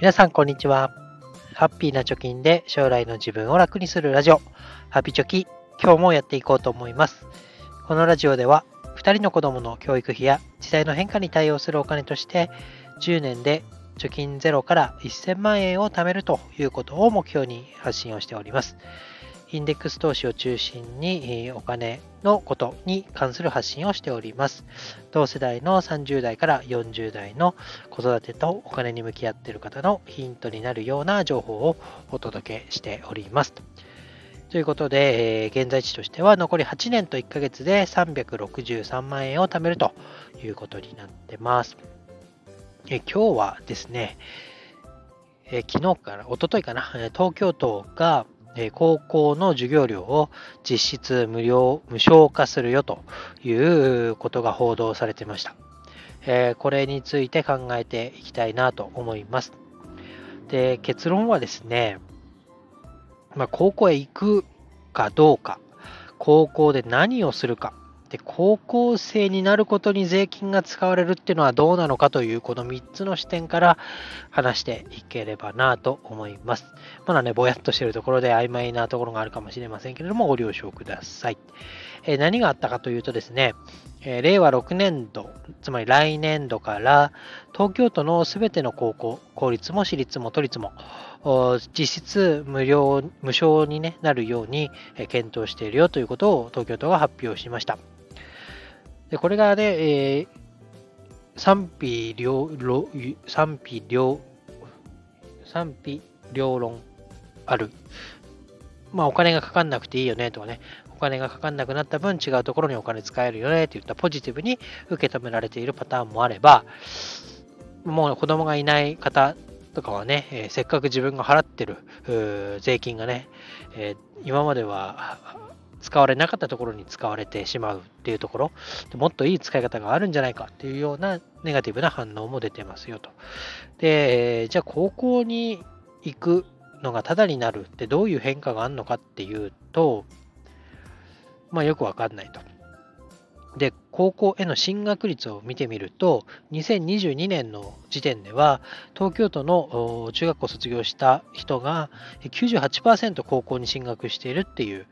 皆さん、こんにちは。ハッピーな貯金で将来の自分を楽にするラジオ、ハピチョキ、今日もやっていこうと思います。このラジオでは、2人の子供の教育費や時代の変化に対応するお金として、10年で貯金ゼロから1000万円を貯めるということを目標に発信をしております。インデックス投資を中心にお金のことに関する発信をしております。同世代の30代から40代の子育てとお金に向き合っている方のヒントになるような情報をお届けしております。ということで、えー、現在地としては残り8年と1ヶ月で363万円を貯めるということになってます。え、今日はですね、え、昨日から、おとといかな、東京都が高校の授業料を実質無料、無償化するよということが報道されてました。えこれについて考えていきたいなと思います。で、結論はですね、まあ、高校へ行くかどうか、高校で何をするか、で、高校生になることに税金が使われるっていうのはどうなのかという、この3つの視点から話していければなと思います。まだね、ぼやっとしてるところで曖昧なところがあるかもしれませんけれども、ご了承ください。えー、何があったかというとですね、えー、令和6年度、つまり来年度から東京都のすべての高校、公立も私立も都立も、実質無料、無償に、ね、なるように検討しているよということを東京都が発表しました。でこれがね、えー、賛否両賛否両賛否両論ある。まあお金がかかんなくていいよねとかね、お金がかかんなくなった分違うところにお金使えるよねっていったポジティブに受け止められているパターンもあれば、もう子供がいない方とかはね、えー、せっかく自分が払ってる税金がね、えー、今までは使われなかったところに使われてしまうっていうところ、もっといい使い方があるんじゃないかっていうようなネガティブな反応も出てますよと。で、じゃあ高校に行くのがタダになるってどういう変化があるのかっていうと、まあよくわかんないと。で、高校への進学率を見てみると、2022年の時点では、東京都の中学校卒業した人が98%高校に進学しているっていう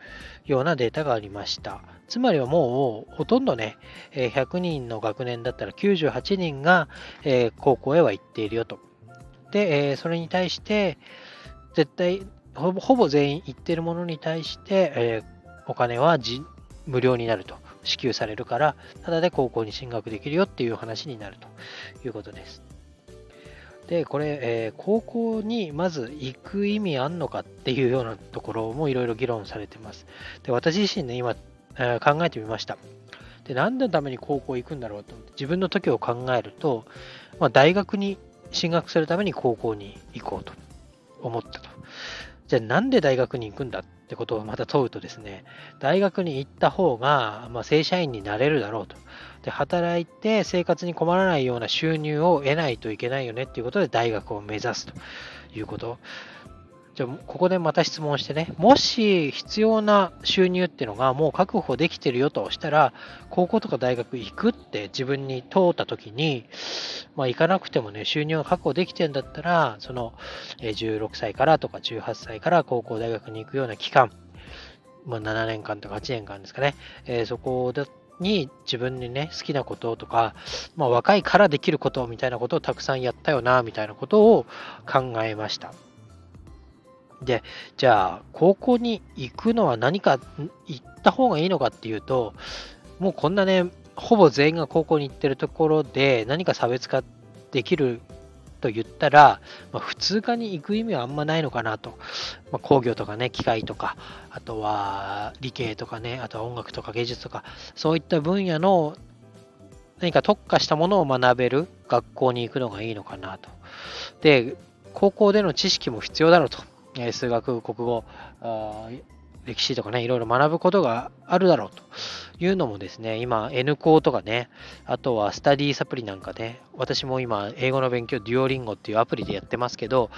ようなデータがありました。つまりはもうほとんどね、100人の学年だったら98人が高校へは行っているよと。で、それに対して、絶対ほぼ全員行ってるものに対して、お金は無料になると。支給されるから、ただで高校に進学できるよっていう話になるということです。で、これ、えー、高校にまず行く意味あんのかっていうようなところもいろいろ議論されてます。で、私自身ね、今、えー、考えてみました。で、何のために高校行くんだろうと思って、自分の時を考えると、まあ、大学に進学するために高校に行こうと思ったと。じゃあなんで大学に行くんだってことをまた問うとですね、大学に行った方が、まあ、正社員になれるだろうと。で、働いて生活に困らないような収入を得ないといけないよねっていうことで大学を目指すということ。じゃあ、ここでまた質問してね、もし必要な収入っていうのがもう確保できてるよとしたら、高校とか大学行くって自分に通った時に、まあ行かなくてもね、収入が確保できてんだったら、その16歳からとか18歳から高校大学に行くような期間、まあ7年間とか8年間ですかね、えー、そこに自分にね、好きなこととか、まあ若いからできることみたいなことをたくさんやったよな、みたいなことを考えました。で、じゃあ、高校に行くのは何か、行った方がいいのかっていうと、もうこんなね、ほぼ全員が高校に行ってるところで何か差別化できると言ったら、まあ、普通科に行く意味はあんまないのかなと。まあ、工業とかね、機械とか、あとは理系とかね、あとは音楽とか芸術とか、そういった分野の何か特化したものを学べる学校に行くのがいいのかなと。で、高校での知識も必要だろうと。数学、国語、歴史とかね、いろいろ学ぶことがあるだろうというのもですね、今 N 校とかね、あとはスタディサプリなんかで、私も今英語の勉強、デュオリンゴっていうアプリでやってますけど、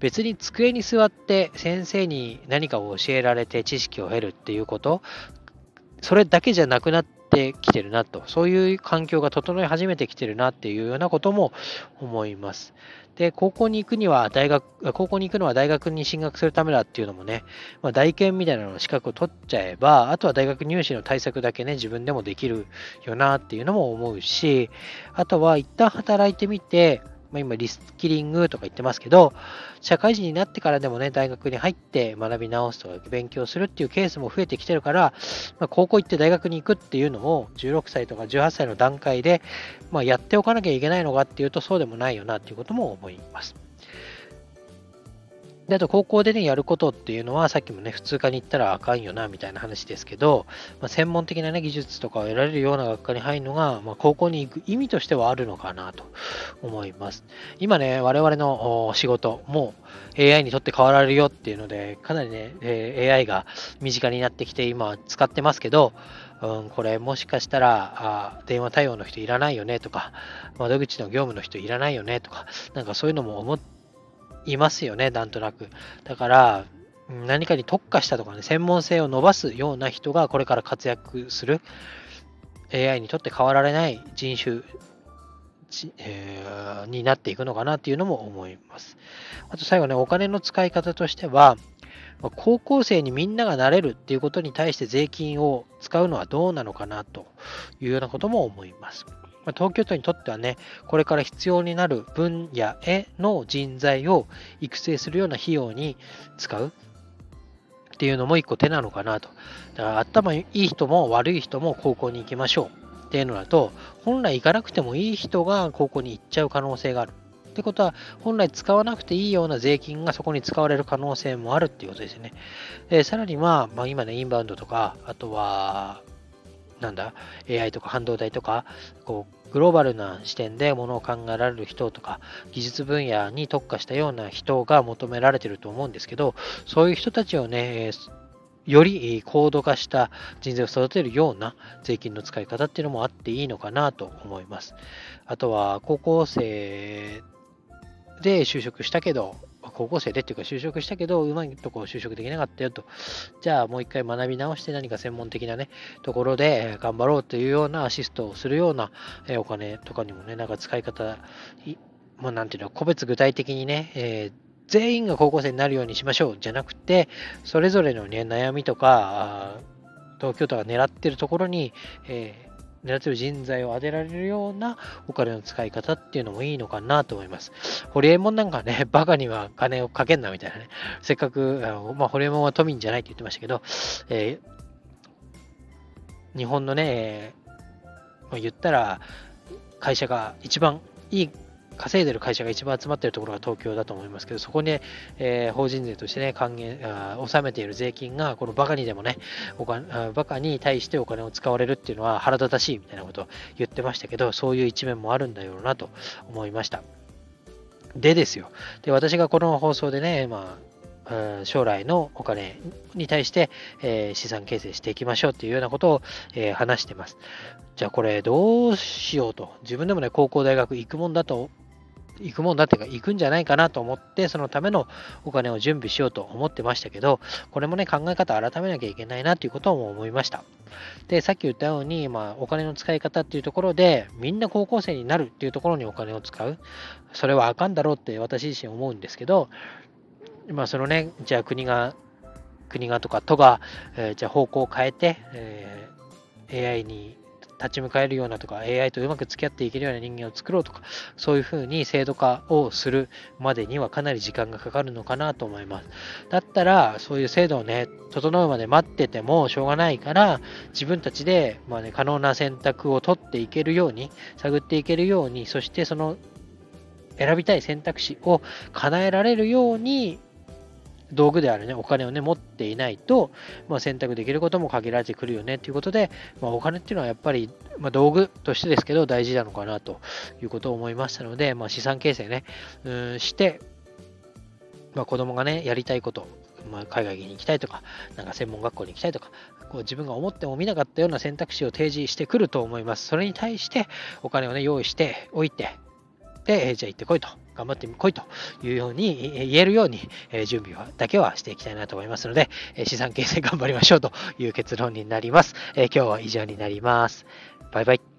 別に机に座って先生に何かを教えられて知識を得るっていうこと、それだけじゃなくなってってきてるなと、そういう環境が整い始めてきてるなっていうようなことも思います。で、高校に行くには大学、高校に行くのは大学に進学するためだっていうのもね、まあ、大研みたいなの資格を取っちゃえば、あとは大学入試の対策だけね、自分でもできるよなっていうのも思うし、あとは一旦働いてみて、まあ、今リスキリングとか言ってますけど、社会人になってからでもね、大学に入って学び直すとか勉強するっていうケースも増えてきてるから、まあ、高校行って大学に行くっていうのを16歳とか18歳の段階で、まあ、やっておかなきゃいけないのかっていうとそうでもないよなっていうことも思います。で、あと高校でね、やることっていうのは、さっきもね、普通科に行ったらあかんよな、みたいな話ですけど、まあ、専門的なね、技術とかを得られるような学科に入るのが、まあ、高校に行く意味としてはあるのかなと思います。今ね、我々の仕事も AI にとって変わられるよっていうので、かなりね、え AI が身近になってきて、今使ってますけど、うん、これもしかしたらあ電話対応の人いらないよねとか、窓口の業務の人いらないよねとか、なんかそういうのも思って、いますよね、なんとなく。だから、何かに特化したとかね、専門性を伸ばすような人がこれから活躍する AI にとって変わられない人種、えー、になっていくのかなっていうのも思います。あと最後ね、お金の使い方としては、高校生にみんながなれるっていうことに対して税金を使うのはどうなのかなというようなことも思います。ま東京都にとってはね、これから必要になる分野への人材を育成するような費用に使うっていうのも一個手なのかなと。だから頭いい人も悪い人も高校に行きましょうっていうのだと、本来行かなくてもいい人が高校に行っちゃう可能性がある。ってことは、本来使わなくていいような税金がそこに使われる可能性もあるっていうことですね。でさらには、まあ、今ね、インバウンドとか、あとは、なんだ、AI とか半導体とか、こう、グローバルな視点でものを考えられる人とか、技術分野に特化したような人が求められてると思うんですけど、そういう人たちをね、より高度化した人材を育てるような税金の使い方っていうのもあっていいのかなと思います。あとは、高校生で就職したけど、高校生でっていうか就職したけど、うまいとこ就職できなかったよと。じゃあもう一回学び直して何か専門的なね、ところで頑張ろうというようなアシストをするようなお金とかにもね、なんか使い方、まあ、なんていうの、個別具体的にね、えー、全員が高校生になるようにしましょうじゃなくて、それぞれのね、悩みとか、東京都が狙ってるところに、えー狙ってる人材を当てられるようなお金の使い方っていうのもいいのかなと思います。ホリエモンなんかね、バカには金をかけんなみたいなね、せっかく、あのまあ、ホリエモンは都民じゃないって言ってましたけど、えー、日本のね、言ったら、会社が一番いい稼いでる会社が一番集まっているところが東京だと思いますけど、そこに、えー、法人税としてね、還元あ、納めている税金が、このバカにでもね、お金バカに対してお金を使われるっていうのは腹立たしいみたいなことを言ってましたけど、そういう一面もあるんだよなと思いました。でですよ。で、私がこの放送でね、まあ、将来のお金に対して、えー、資産形成していきましょうっていうようなことを、えー、話してます。じゃあこれどうしようと。自分でもね、高校大学行くもんだと行くもんだっていうか、行くんじゃないかなと思って、そのためのお金を準備しようと思ってましたけど、これもね、考え方改めなきゃいけないなということも思いました。で、さっき言ったように、まあ、お金の使い方っていうところで、みんな高校生になるっていうところにお金を使う。それはあかんだろうって私自身思うんですけど、まあ、そのね、じゃあ国が、国がとか都が、えー、じゃあ方向を変えて、えー、AI に立ち向かえるようなとか、AI とうまく付き合っていけるような人間を作ろうとか、そういうふうに制度化をするまでにはかなり時間がかかるのかなと思います。だったら、そういう制度をね、整うまで待っててもしょうがないから、自分たちで、まあね、可能な選択を取っていけるように、探っていけるように、そしてその選びたい選択肢を叶えられるように道具であるね、お金をね、持っていないと、まあ、選択できることも限られてくるよねということで、まあ、お金っていうのはやっぱり、まあ、道具としてですけど大事なのかなということを思いましたので、まあ、資産形成ね、うんして、まあ、子供がね、やりたいこと、まあ、海外に行きたいとか、なんか専門学校に行きたいとか、こう自分が思ってもみなかったような選択肢を提示してくると思います。それに対してお金をね、用意しておいて、て、え、じゃあ行ってこいと、頑張ってこいというように言えるように、え、準備はだけはしていきたいなと思いますので、え、資産形成頑張りましょうという結論になります。え今日は以上になります。バイバイ。